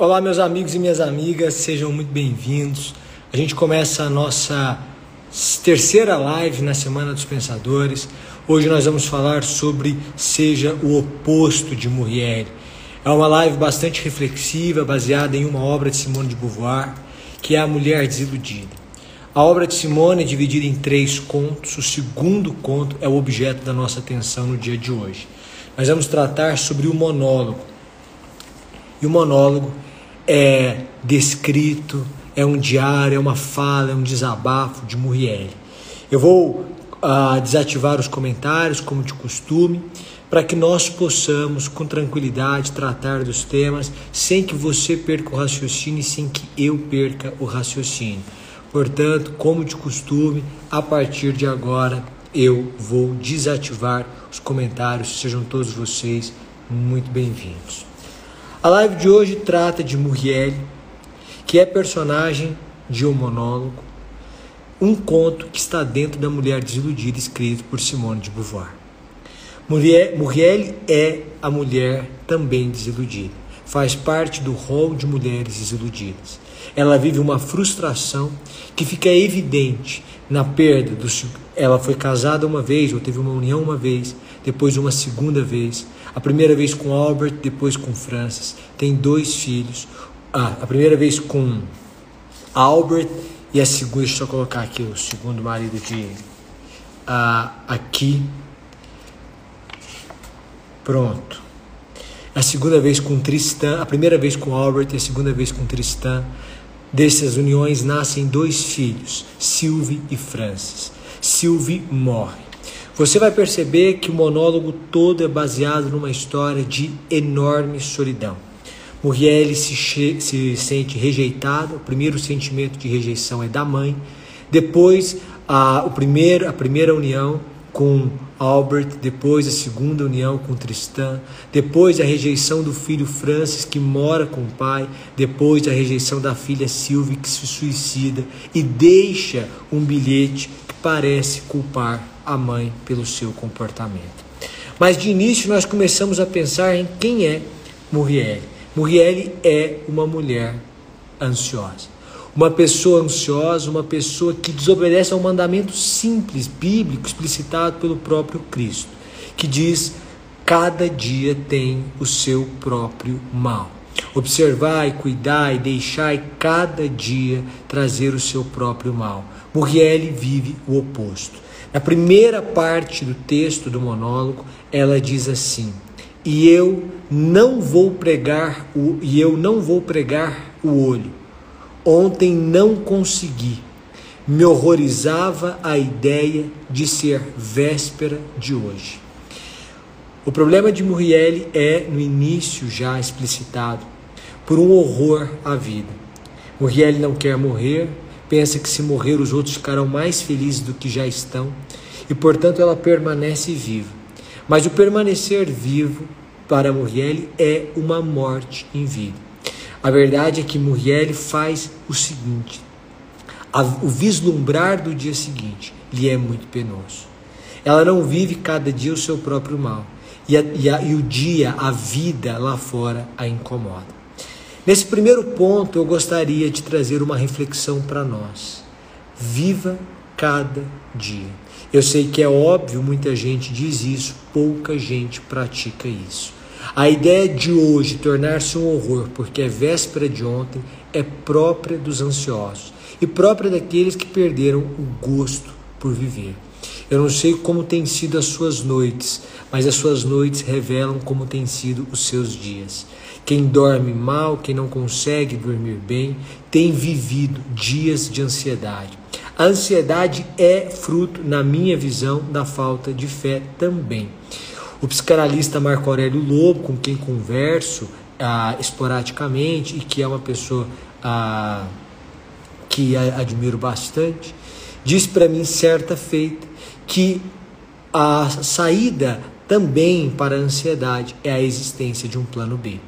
Olá, meus amigos e minhas amigas, sejam muito bem-vindos. A gente começa a nossa terceira live na Semana dos Pensadores. Hoje nós vamos falar sobre Seja o Oposto de Muriel. É uma live bastante reflexiva, baseada em uma obra de Simone de Beauvoir, que é A Mulher Desiludida. A obra de Simone é dividida em três contos. O segundo conto é o objeto da nossa atenção no dia de hoje. Nós vamos tratar sobre o monólogo. E o monólogo é descrito, é um diário, é uma fala, é um desabafo de Muriel. Eu vou uh, desativar os comentários, como de costume, para que nós possamos, com tranquilidade, tratar dos temas sem que você perca o raciocínio e sem que eu perca o raciocínio. Portanto, como de costume, a partir de agora eu vou desativar os comentários. Sejam todos vocês muito bem-vindos. A live de hoje trata de Muriel, que é personagem de um monólogo, um conto que está dentro da Mulher Desiludida, escrito por Simone de Beauvoir. Muriel é a mulher também desiludida, faz parte do rol de mulheres desiludidas. Ela vive uma frustração que fica evidente na perda do. Ela foi casada uma vez, ou teve uma união uma vez, depois uma segunda vez. A primeira vez com Albert, depois com Francis. Tem dois filhos. Ah, a primeira vez com Albert e a segunda, deixa eu colocar aqui o segundo marido de. Ah, aqui. Pronto. A segunda vez com Tristan, a primeira vez com Albert e a segunda vez com Tristan. Dessas uniões nascem dois filhos, Sylvie e Francis. Sylvie morre. Você vai perceber que o monólogo todo é baseado numa história de enorme solidão. Muriel se, se sente rejeitada, o primeiro sentimento de rejeição é da mãe, depois a, o primeiro, a primeira união com Albert, depois a segunda união com Tristan, depois a rejeição do filho Francis que mora com o pai, depois a rejeição da filha Sylvie que se suicida e deixa um bilhete que parece culpar a mãe pelo seu comportamento. Mas de início nós começamos a pensar em quem é Muriel. Muriel é uma mulher ansiosa. Uma pessoa ansiosa, uma pessoa que desobedece ao mandamento simples, bíblico, explicitado pelo próprio Cristo, que diz: cada dia tem o seu próprio mal. E deixar e cada dia trazer o seu próprio mal. Muriel vive o oposto. Na primeira parte do texto do monólogo, ela diz assim: "E eu não vou pregar o e eu não vou pregar o olho, Ontem não consegui. Me horrorizava a ideia de ser véspera de hoje. O problema de Muriel é, no início já explicitado, por um horror à vida. Muriel não quer morrer, pensa que se morrer os outros ficarão mais felizes do que já estão e, portanto, ela permanece viva. Mas o permanecer vivo para Muriel é uma morte em vida. A verdade é que Muriel faz o seguinte: o vislumbrar do dia seguinte lhe é muito penoso. Ela não vive cada dia o seu próprio mal. E, a, e, a, e o dia, a vida lá fora a incomoda. Nesse primeiro ponto, eu gostaria de trazer uma reflexão para nós. Viva cada dia. Eu sei que é óbvio, muita gente diz isso, pouca gente pratica isso. A ideia de hoje tornar-se um horror porque é véspera de ontem é própria dos ansiosos e própria daqueles que perderam o gosto por viver. Eu não sei como têm sido as suas noites, mas as suas noites revelam como têm sido os seus dias. Quem dorme mal, quem não consegue dormir bem, tem vivido dias de ansiedade. A ansiedade é fruto, na minha visão, da falta de fé também. O psicanalista Marco Aurélio Lobo, com quem converso ah, esporadicamente e que é uma pessoa ah, que admiro bastante, diz para mim certa feita que a saída também para a ansiedade é a existência de um plano B.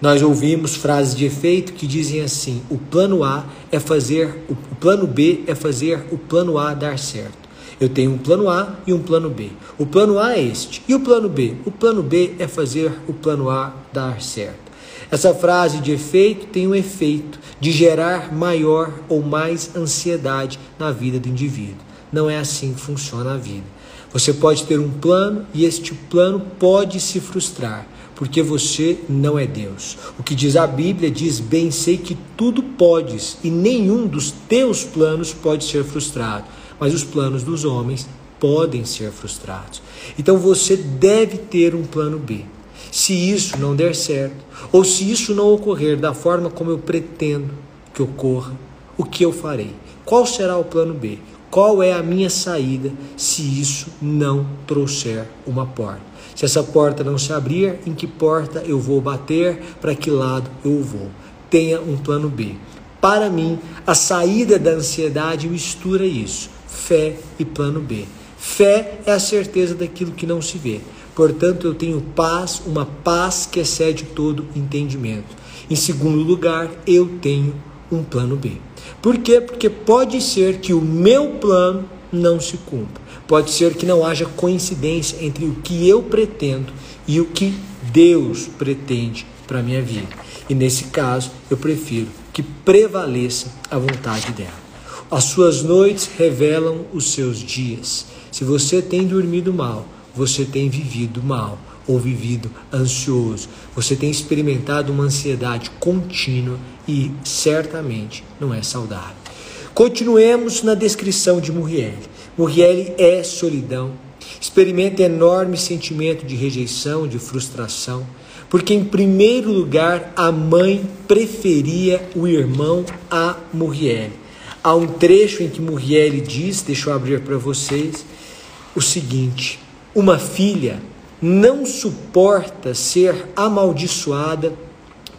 Nós ouvimos frases de efeito que dizem assim: o plano A é fazer, o plano B é fazer o plano A dar certo. Eu tenho um plano A e um plano B. O plano A é este. E o plano B? O plano B é fazer o plano A dar certo. Essa frase de efeito tem um efeito de gerar maior ou mais ansiedade na vida do indivíduo. Não é assim que funciona a vida. Você pode ter um plano e este plano pode se frustrar, porque você não é Deus. O que diz a Bíblia diz: Bem sei que tudo podes, e nenhum dos teus planos pode ser frustrado mas os planos dos homens podem ser frustrados. Então você deve ter um plano B. Se isso não der certo, ou se isso não ocorrer da forma como eu pretendo que ocorra, o que eu farei? Qual será o plano B? Qual é a minha saída se isso não trouxer uma porta? Se essa porta não se abrir, em que porta eu vou bater? Para que lado eu vou? Tenha um plano B. Para mim, a saída da ansiedade mistura isso fé e plano B. Fé é a certeza daquilo que não se vê. Portanto, eu tenho paz, uma paz que excede todo entendimento. Em segundo lugar, eu tenho um plano B. Por quê? Porque pode ser que o meu plano não se cumpra. Pode ser que não haja coincidência entre o que eu pretendo e o que Deus pretende para a minha vida. E nesse caso, eu prefiro que prevaleça a vontade dela. As suas noites revelam os seus dias. Se você tem dormido mal, você tem vivido mal ou vivido ansioso. Você tem experimentado uma ansiedade contínua e certamente não é saudável. Continuemos na descrição de Muriel. Muriel é solidão, experimenta enorme sentimento de rejeição, de frustração, porque em primeiro lugar a mãe preferia o irmão a Muriel. Há um trecho em que Muriel diz, deixa eu abrir para vocês, o seguinte: uma filha não suporta ser amaldiçoada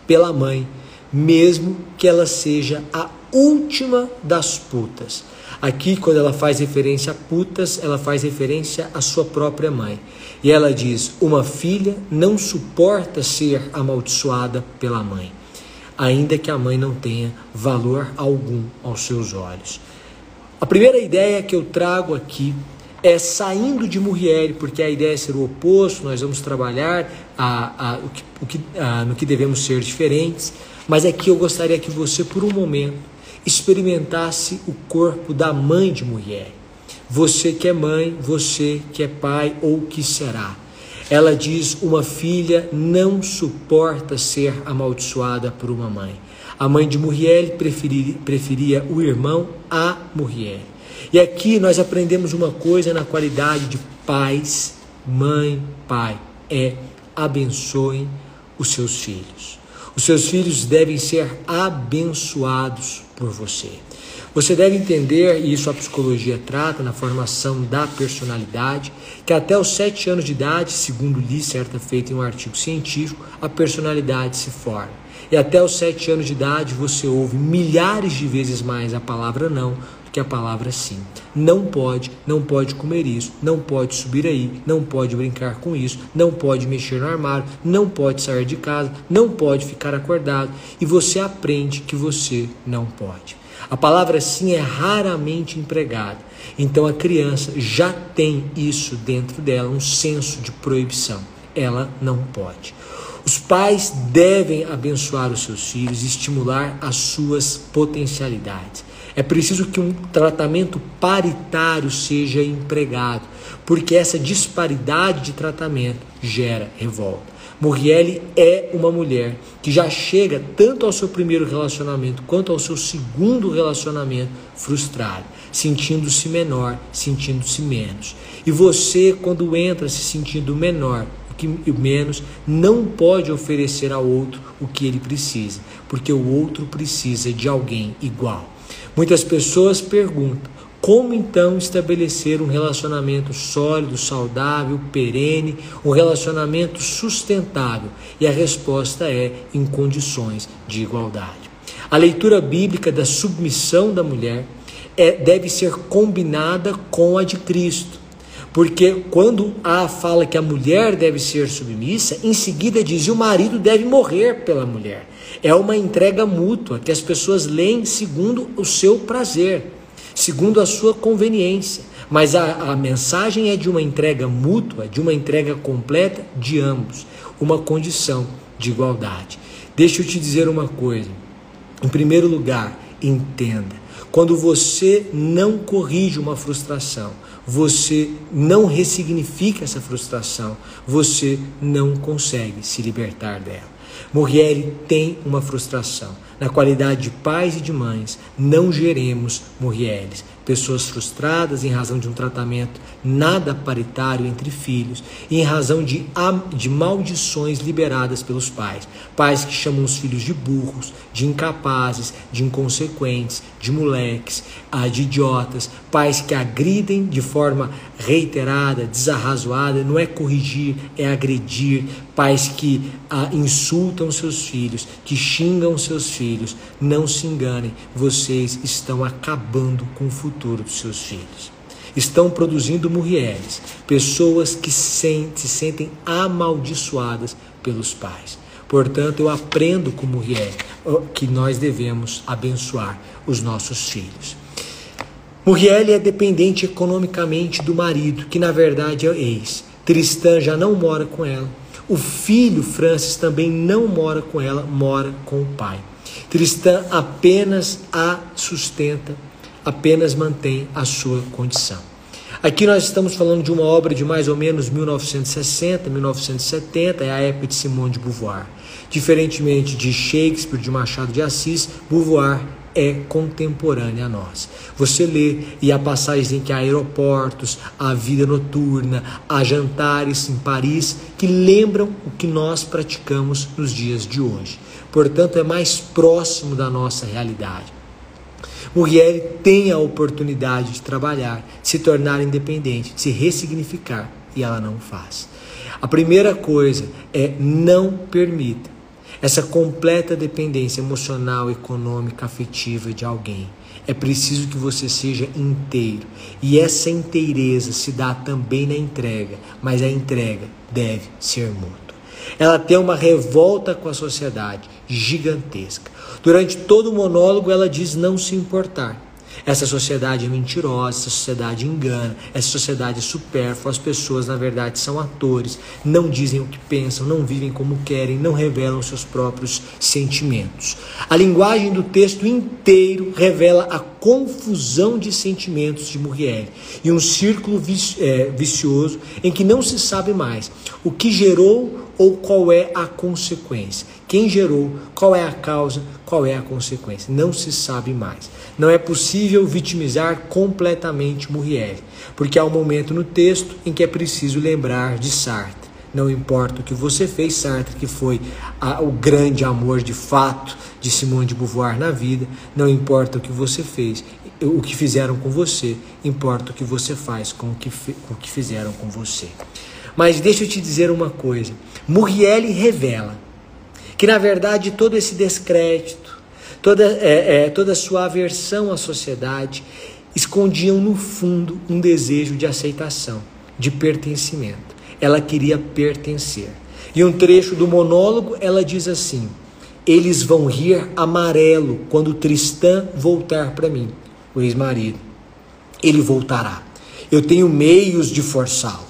pela mãe, mesmo que ela seja a última das putas. Aqui, quando ela faz referência a putas, ela faz referência à sua própria mãe. E ela diz: Uma filha não suporta ser amaldiçoada pela mãe ainda que a mãe não tenha valor algum aos seus olhos. A primeira ideia que eu trago aqui é saindo de Muriel, porque a ideia é ser o oposto, nós vamos trabalhar a, a, o que, o que, a, no que devemos ser diferentes, mas aqui eu gostaria que você, por um momento, experimentasse o corpo da mãe de Muriel. Você que é mãe, você que é pai ou que será. Ela diz: Uma filha não suporta ser amaldiçoada por uma mãe. A mãe de Muriel preferia, preferia o irmão a Muriel. E aqui nós aprendemos uma coisa na qualidade de pais, mãe, pai: é abençoem os seus filhos. Os seus filhos devem ser abençoados por você. Você deve entender, e isso a psicologia trata na formação da personalidade, que até os sete anos de idade, segundo li certa feita em um artigo científico, a personalidade se forma. E até os sete anos de idade você ouve milhares de vezes mais a palavra não que a palavra sim. Não pode, não pode comer isso, não pode subir aí, não pode brincar com isso, não pode mexer no armário, não pode sair de casa, não pode ficar acordado. E você aprende que você não pode. A palavra sim é raramente empregada. Então a criança já tem isso dentro dela, um senso de proibição. Ela não pode. Os pais devem abençoar os seus filhos e estimular as suas potencialidades. É preciso que um tratamento paritário seja empregado, porque essa disparidade de tratamento gera revolta. Murielle é uma mulher que já chega tanto ao seu primeiro relacionamento quanto ao seu segundo relacionamento frustrado, sentindo-se menor, sentindo-se menos. E você, quando entra se sentindo menor, que menos, não pode oferecer ao outro o que ele precisa, porque o outro precisa de alguém igual. Muitas pessoas perguntam: como então estabelecer um relacionamento sólido, saudável, perene, um relacionamento sustentável? E a resposta é em condições de igualdade. A leitura bíblica da submissão da mulher é, deve ser combinada com a de Cristo. Porque quando a fala que a mulher deve ser submissa, em seguida diz: e o marido deve morrer pela mulher. É uma entrega mútua que as pessoas leem segundo o seu prazer. segundo a sua conveniência. Mas a, a mensagem é de uma entrega mútua, de uma entrega completa de ambos, uma condição de igualdade. Deixa eu te dizer uma coisa. Em primeiro lugar, entenda. Quando você não corrige uma frustração, você não ressignifica essa frustração, você não consegue se libertar dela. Muriel tem uma frustração. Na qualidade de pais e de mães, não geremos Murieles pessoas frustradas em razão de um tratamento nada paritário entre filhos e em razão de, de maldições liberadas pelos pais. Pais que chamam os filhos de burros, de incapazes, de inconsequentes, de moleques, ah, de idiotas, pais que agridem de forma reiterada, desarrazoada, não é corrigir, é agredir, pais que ah, insultam seus filhos, que xingam seus filhos. Não se enganem, vocês estão acabando com o futuro dos seus filhos. Estão produzindo murrieres, pessoas que se sentem amaldiçoadas pelos pais. Portanto, eu aprendo com Muriel que nós devemos abençoar os nossos filhos. Muriel é dependente economicamente do marido, que na verdade é ex. Tristan já não mora com ela. O filho Francis também não mora com ela, mora com o pai. Tristan apenas a sustenta apenas mantém a sua condição. Aqui nós estamos falando de uma obra de mais ou menos 1960, 1970, é a época de Simone de Beauvoir. Diferentemente de Shakespeare, de Machado de Assis, Beauvoir é contemporânea a nós. Você lê e há passagens em que há aeroportos, há vida noturna, há jantares em Paris que lembram o que nós praticamos nos dias de hoje. Portanto, é mais próximo da nossa realidade. Mulher tem a oportunidade de trabalhar, de se tornar independente, de se ressignificar e ela não faz. A primeira coisa é não permita essa completa dependência emocional, econômica, afetiva de alguém. É preciso que você seja inteiro. E essa inteireza se dá também na entrega, mas a entrega deve ser mútua. Ela tem uma revolta com a sociedade gigantesca. Durante todo o monólogo, ela diz não se importar. Essa sociedade é mentirosa, essa sociedade engana, essa sociedade é supérflua, as pessoas na verdade são atores, não dizem o que pensam, não vivem como querem, não revelam seus próprios sentimentos. A linguagem do texto inteiro revela a confusão de sentimentos de Muriel e um círculo é, vicioso em que não se sabe mais o que gerou ou qual é a consequência. Quem gerou, qual é a causa, qual é a consequência. Não se sabe mais. Não é possível vitimizar completamente Muriel, porque há um momento no texto em que é preciso lembrar de Sartre. Não importa o que você fez, Sartre, que foi a, o grande amor de fato de Simone de Beauvoir na vida, não importa o que você fez, o que fizeram com você, importa o que você faz com o que, com o que fizeram com você. Mas deixa eu te dizer uma coisa: Muriel revela que, na verdade, todo esse descrédito, toda, é, é, toda a sua aversão à sociedade, escondiam no fundo um desejo de aceitação, de pertencimento. Ela queria pertencer. E um trecho do monólogo ela diz assim: Eles vão rir amarelo quando Tristã voltar para mim, o ex-marido. Ele voltará. Eu tenho meios de forçá-lo.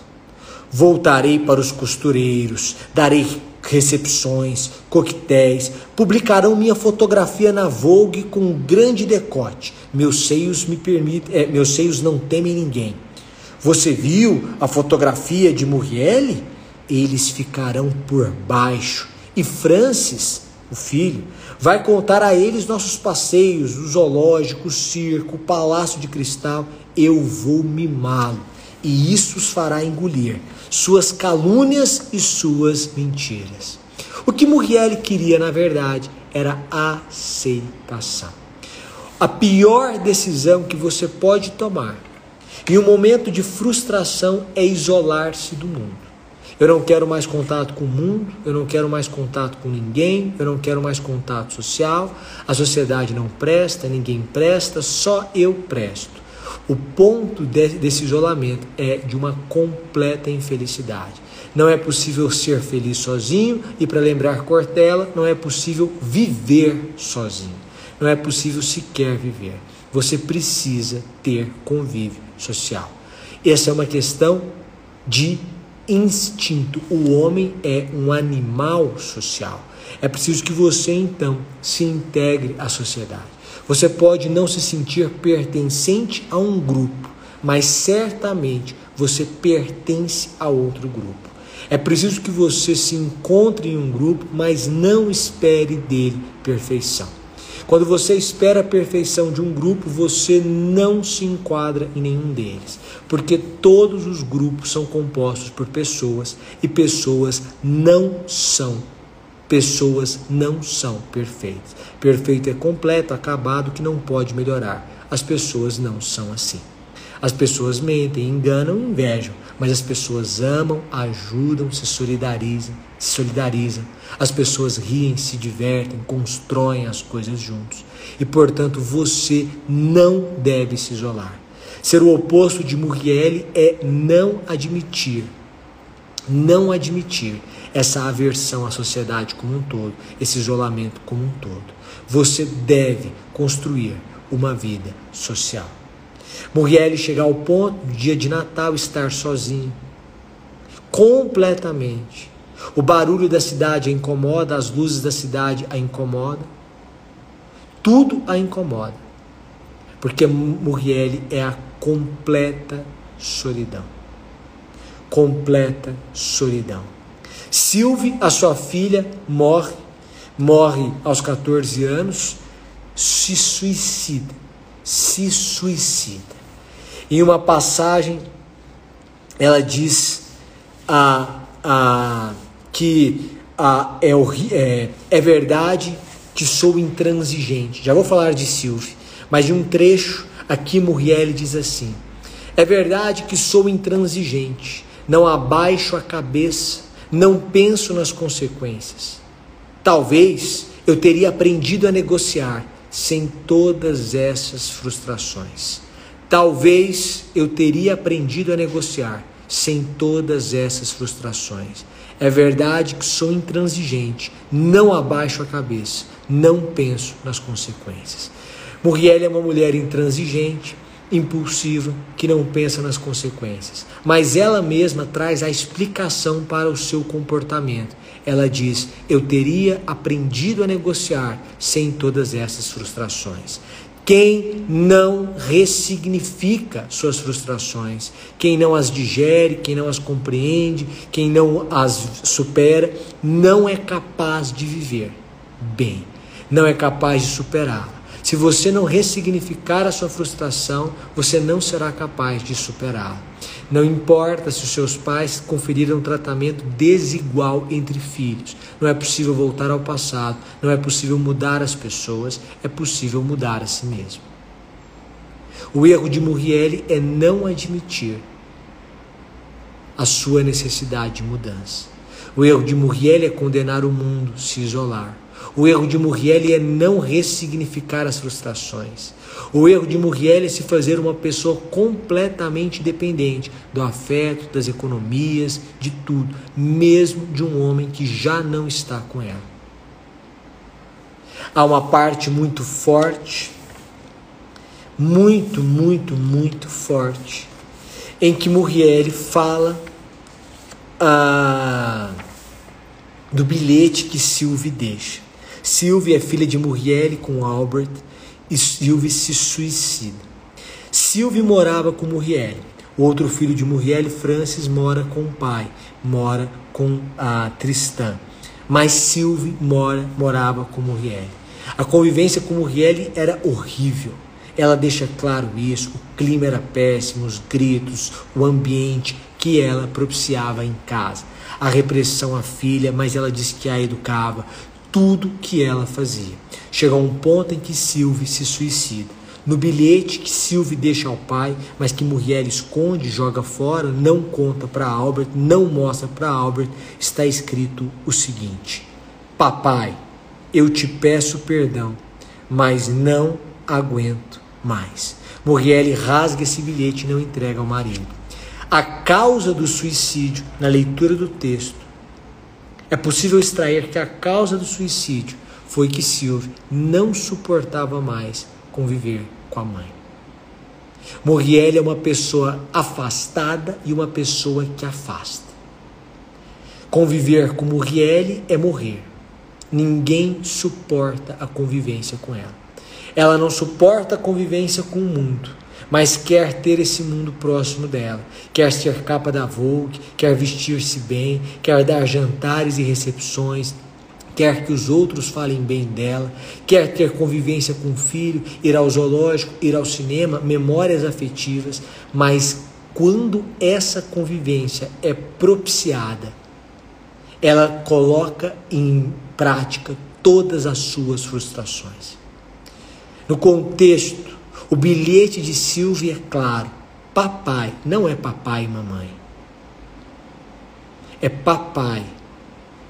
Voltarei para os costureiros, darei recepções, coquetéis, publicarão minha fotografia na Vogue com um grande decote. Meus seios me permitem, é, meus seios não temem ninguém. Você viu a fotografia de Muriel? Eles ficarão por baixo. E Francis, o filho, vai contar a eles nossos passeios, o zoológico, o circo, o palácio de cristal. Eu vou mimá-lo e isso os fará engolir suas calúnias e suas mentiras. O que Muriel queria, na verdade, era aceitação. A pior decisão que você pode tomar em um momento de frustração é isolar-se do mundo. Eu não quero mais contato com o mundo, eu não quero mais contato com ninguém, eu não quero mais contato social, a sociedade não presta, ninguém presta, só eu presto. O ponto desse isolamento é de uma completa infelicidade. Não é possível ser feliz sozinho e, para lembrar Cortella, não é possível viver sozinho. Não é possível sequer viver. você precisa ter convívio social. Essa é uma questão de instinto. O homem é um animal social. É preciso que você então se integre à sociedade. Você pode não se sentir pertencente a um grupo, mas certamente você pertence a outro grupo. É preciso que você se encontre em um grupo, mas não espere dele perfeição. Quando você espera a perfeição de um grupo, você não se enquadra em nenhum deles, porque todos os grupos são compostos por pessoas e pessoas não são pessoas não são perfeitas. Perfeito é completo, acabado que não pode melhorar. As pessoas não são assim. As pessoas mentem, enganam, invejam, mas as pessoas amam, ajudam, se solidarizam, se solidarizam. As pessoas riem, se divertem, constroem as coisas juntos. E portanto, você não deve se isolar. Ser o oposto de Muriel é não admitir, não admitir essa aversão à sociedade como um todo, esse isolamento como um todo. Você deve construir uma vida social. Muriel chegar ao ponto, no dia de Natal, estar sozinho. Completamente. O barulho da cidade a incomoda, as luzes da cidade a incomodam. Tudo a incomoda. Porque Muriel é a completa solidão. Completa solidão. Silve, a sua filha, morre. Morre aos 14 anos, se suicida. Se suicida. Em uma passagem, ela diz a, a, que a, é, é, é verdade que sou intransigente. Já vou falar de Silvio, mas de um trecho aqui Muriel diz assim: É verdade que sou intransigente, não abaixo a cabeça, não penso nas consequências. Talvez eu teria aprendido a negociar sem todas essas frustrações. Talvez eu teria aprendido a negociar sem todas essas frustrações. É verdade que sou intransigente, não abaixo a cabeça, não penso nas consequências. Muriel é uma mulher intransigente, impulsiva, que não pensa nas consequências, mas ela mesma traz a explicação para o seu comportamento. Ela diz: Eu teria aprendido a negociar sem todas essas frustrações. Quem não ressignifica suas frustrações, quem não as digere, quem não as compreende, quem não as supera, não é capaz de viver bem, não é capaz de superá-la. Se você não ressignificar a sua frustração, você não será capaz de superá-la. Não importa se os seus pais conferiram um tratamento desigual entre filhos. Não é possível voltar ao passado, não é possível mudar as pessoas, é possível mudar a si mesmo. O erro de Muriel é não admitir a sua necessidade de mudança. O erro de Muriel é condenar o mundo, se isolar. O erro de Muriel é não ressignificar as frustrações. O erro de Muriel é se fazer uma pessoa completamente dependente do afeto, das economias, de tudo, mesmo de um homem que já não está com ela. Há uma parte muito forte, muito, muito, muito forte, em que Muriel fala ah, do bilhete que Sylvie deixa. Sylvie é filha de Muriel com Albert e Sylvie se suicida. Sylvie morava com Muriel. O outro filho de Muriel, Francis, mora com o pai, mora com a Tristã. Mas Sylvie mora, morava com Muriel. A convivência com Muriel era horrível. Ela deixa claro isso, o clima era péssimo, os gritos, o ambiente que ela propiciava em casa. A repressão à filha, mas ela disse que a educava, tudo que ela fazia. Chega um ponto em que Sylvie se suicida. No bilhete que Sylvie deixa ao pai, mas que Muriel esconde, joga fora, não conta para Albert, não mostra para Albert, está escrito o seguinte: Papai, eu te peço perdão, mas não aguento mais. Muriel rasga esse bilhete e não entrega ao marido. A causa do suicídio, na leitura do texto, é possível extrair que a causa do suicídio foi que Silvio não suportava mais conviver com a mãe. Muriel é uma pessoa afastada e uma pessoa que afasta. Conviver com Muriel é morrer. Ninguém suporta a convivência com ela. Ela não suporta a convivência com o mundo, mas quer ter esse mundo próximo dela. Quer ser capa da Vogue, quer vestir-se bem, quer dar jantares e recepções, quer que os outros falem bem dela, quer ter convivência com o filho, ir ao zoológico, ir ao cinema, memórias afetivas, mas quando essa convivência é propiciada, ela coloca em prática todas as suas frustrações. No contexto, o bilhete de Silvia é claro: papai não é papai e mamãe. É papai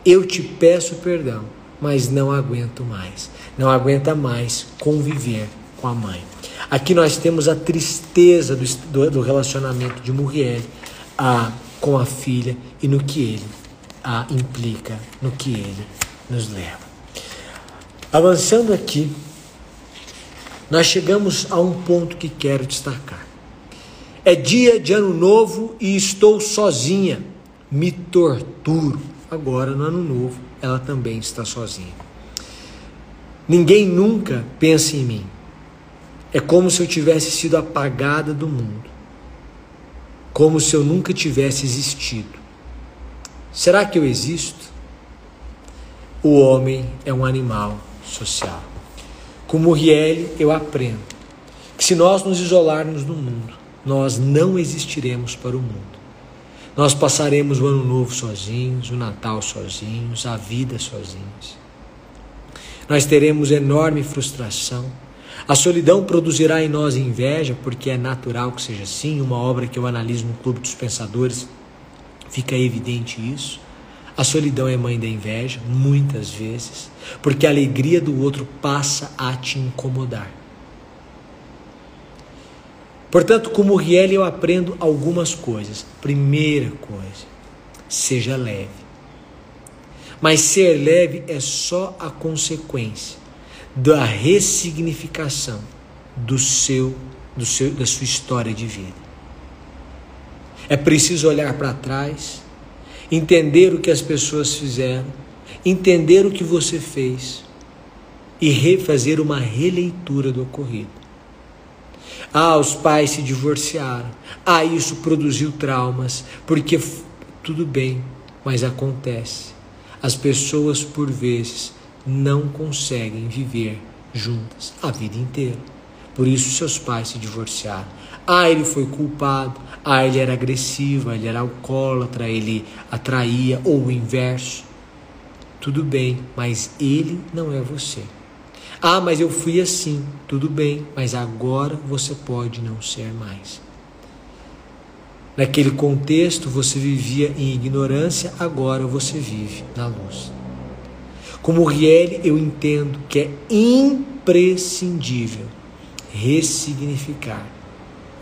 eu te peço perdão, mas não aguento mais. Não aguenta mais conviver com a mãe. Aqui nós temos a tristeza do, do relacionamento de Muriel a, com a filha e no que ele a, implica, no que ele nos leva. Avançando aqui, nós chegamos a um ponto que quero destacar. É dia de ano novo e estou sozinha, me torturo agora no ano novo ela também está sozinha. Ninguém nunca pensa em mim. É como se eu tivesse sido apagada do mundo. Como se eu nunca tivesse existido. Será que eu existo? O homem é um animal social. Com Muriel eu aprendo que se nós nos isolarmos do mundo, nós não existiremos para o mundo. Nós passaremos o ano novo sozinhos, o Natal sozinhos, a vida sozinhos. Nós teremos enorme frustração. A solidão produzirá em nós inveja, porque é natural que seja assim. Uma obra que eu analiso no Clube dos Pensadores fica evidente isso. A solidão é mãe da inveja, muitas vezes, porque a alegria do outro passa a te incomodar. Portanto, com Muriel eu aprendo algumas coisas. Primeira coisa, seja leve. Mas ser leve é só a consequência da ressignificação do seu, do seu, da sua história de vida. É preciso olhar para trás, entender o que as pessoas fizeram, entender o que você fez e refazer uma releitura do ocorrido. Ah, os pais se divorciaram. Ah, isso produziu traumas. Porque tudo bem, mas acontece. As pessoas, por vezes, não conseguem viver juntas a vida inteira. Por isso, seus pais se divorciaram. Ah, ele foi culpado. Ah, ele era agressivo, ele era alcoólatra, ele atraía, ou o inverso. Tudo bem, mas ele não é você. Ah, mas eu fui assim. Tudo bem, mas agora você pode não ser mais. Naquele contexto você vivia em ignorância, agora você vive na luz. Como Riel, eu entendo que é imprescindível ressignificar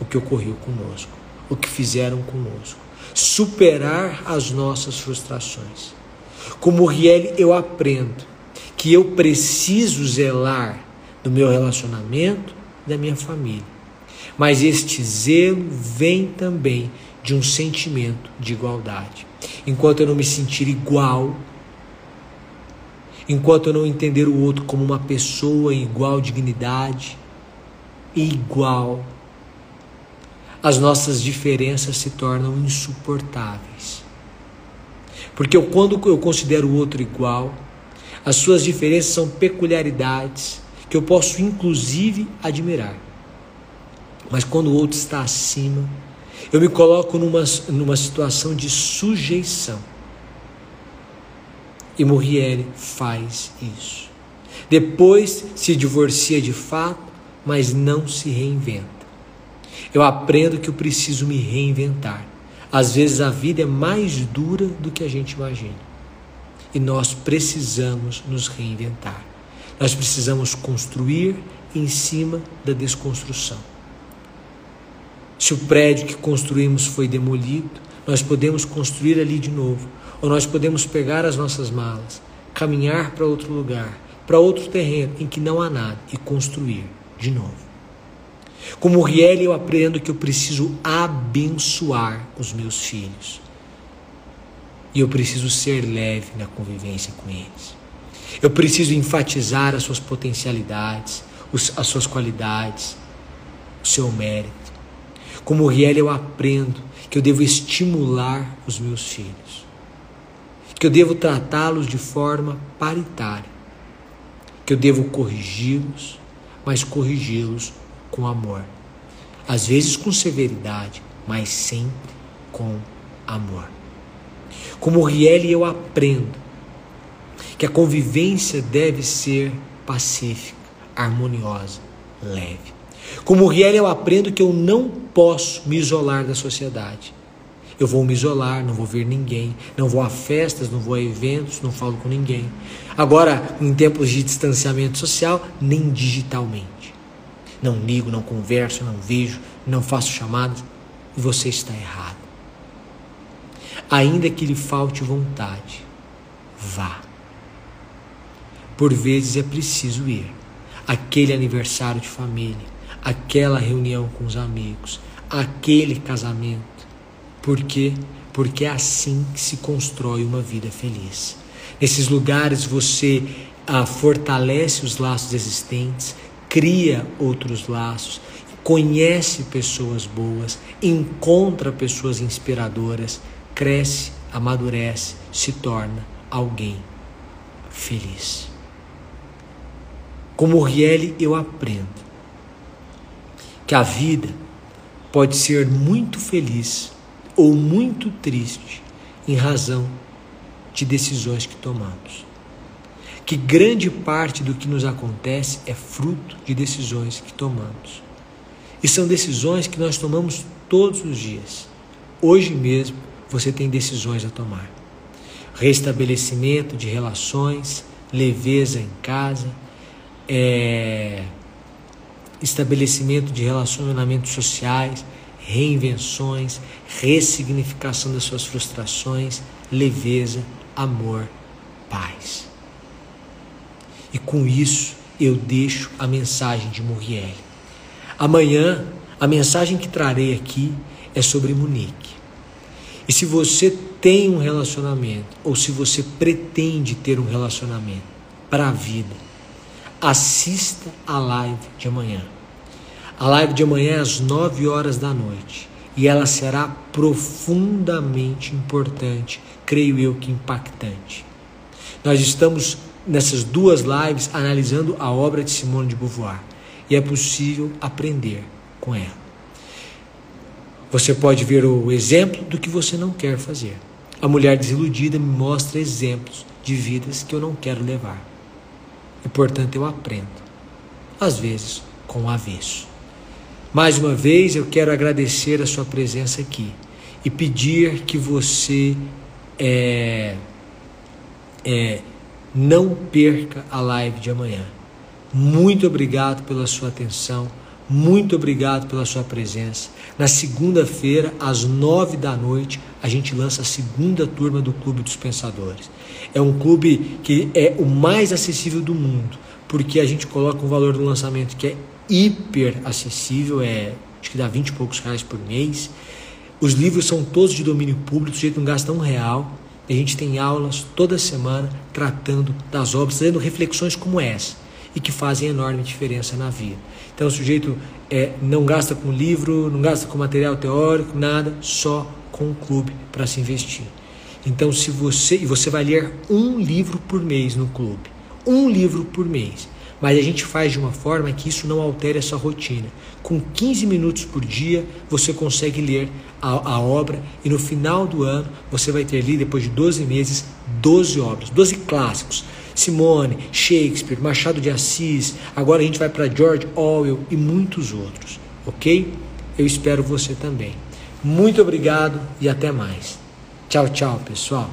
o que ocorreu conosco, o que fizeram conosco, superar as nossas frustrações. Como Riel, eu aprendo que eu preciso zelar do meu relacionamento, da minha família. Mas este zelo vem também de um sentimento de igualdade. Enquanto eu não me sentir igual, enquanto eu não entender o outro como uma pessoa em igual dignidade, igual, as nossas diferenças se tornam insuportáveis. Porque eu, quando eu considero o outro igual, as suas diferenças são peculiaridades que eu posso inclusive admirar. Mas quando o outro está acima, eu me coloco numa, numa situação de sujeição. E Muriel faz isso. Depois se divorcia de fato, mas não se reinventa. Eu aprendo que eu preciso me reinventar. Às vezes a vida é mais dura do que a gente imagina e nós precisamos nos reinventar. Nós precisamos construir em cima da desconstrução. Se o prédio que construímos foi demolido, nós podemos construir ali de novo, ou nós podemos pegar as nossas malas, caminhar para outro lugar, para outro terreno em que não há nada e construir de novo. Como Riel, eu aprendo que eu preciso abençoar os meus filhos. E eu preciso ser leve na convivência com eles. Eu preciso enfatizar as suas potencialidades, as suas qualidades, o seu mérito. Como Riel, eu aprendo que eu devo estimular os meus filhos, que eu devo tratá-los de forma paritária, que eu devo corrigi-los, mas corrigi-los com amor. Às vezes com severidade, mas sempre com amor. Como Riel, eu aprendo que a convivência deve ser pacífica, harmoniosa, leve. Como Riel, eu aprendo que eu não posso me isolar da sociedade. Eu vou me isolar, não vou ver ninguém, não vou a festas, não vou a eventos, não falo com ninguém. Agora, em tempos de distanciamento social, nem digitalmente. Não ligo, não converso, não vejo, não faço chamadas. Você está errado. Ainda que lhe falte vontade, vá. Por vezes é preciso ir. Aquele aniversário de família, aquela reunião com os amigos, aquele casamento. Por quê? Porque é assim que se constrói uma vida feliz. Nesses lugares você ah, fortalece os laços existentes, cria outros laços, conhece pessoas boas, encontra pessoas inspiradoras, cresce, amadurece, se torna alguém feliz. Como Riele, eu aprendo que a vida pode ser muito feliz ou muito triste em razão de decisões que tomamos. Que grande parte do que nos acontece é fruto de decisões que tomamos. E são decisões que nós tomamos todos os dias. Hoje mesmo você tem decisões a tomar. Restabelecimento de relações, leveza em casa, é, estabelecimento de relacionamentos sociais, reinvenções, ressignificação das suas frustrações, leveza, amor, paz. E com isso eu deixo a mensagem de Muriel. Amanhã, a mensagem que trarei aqui é sobre Munique. E se você tem um relacionamento, ou se você pretende ter um relacionamento para a vida, assista a live de amanhã. A live de amanhã é às 9 horas da noite e ela será profundamente importante, creio eu que impactante. Nós estamos nessas duas lives analisando a obra de Simone de Beauvoir e é possível aprender com ela. Você pode ver o exemplo do que você não quer fazer. A mulher desiludida me mostra exemplos de vidas que eu não quero levar e, portanto, eu aprendo, às vezes com avesso. Mais uma vez, eu quero agradecer a sua presença aqui e pedir que você é, é, não perca a live de amanhã. Muito obrigado pela sua atenção. Muito obrigado pela sua presença. Na segunda-feira, às nove da noite, a gente lança a segunda turma do Clube dos Pensadores. É um clube que é o mais acessível do mundo, porque a gente coloca um valor do lançamento que é hiper acessível, é acho que dá vinte e poucos reais por mês. Os livros são todos de domínio público, o sujeito não gasta um real. A gente tem aulas toda semana tratando das obras, trazendo reflexões como essa e que fazem enorme diferença na vida. Então o sujeito é, não gasta com livro, não gasta com material teórico, nada, só com o clube para se investir. Então se você e você vai ler um livro por mês no clube, um livro por mês. Mas a gente faz de uma forma que isso não altere a sua rotina. Com 15 minutos por dia, você consegue ler a, a, obra e no final do ano você vai ter lido, depois de 12 meses, 12 obras, 12 clássicos. Simone, Shakespeare, Machado de Assis, agora a gente vai para George Orwell e muitos outros, ok? Eu espero você também. Muito obrigado e até mais. Tchau, tchau, pessoal.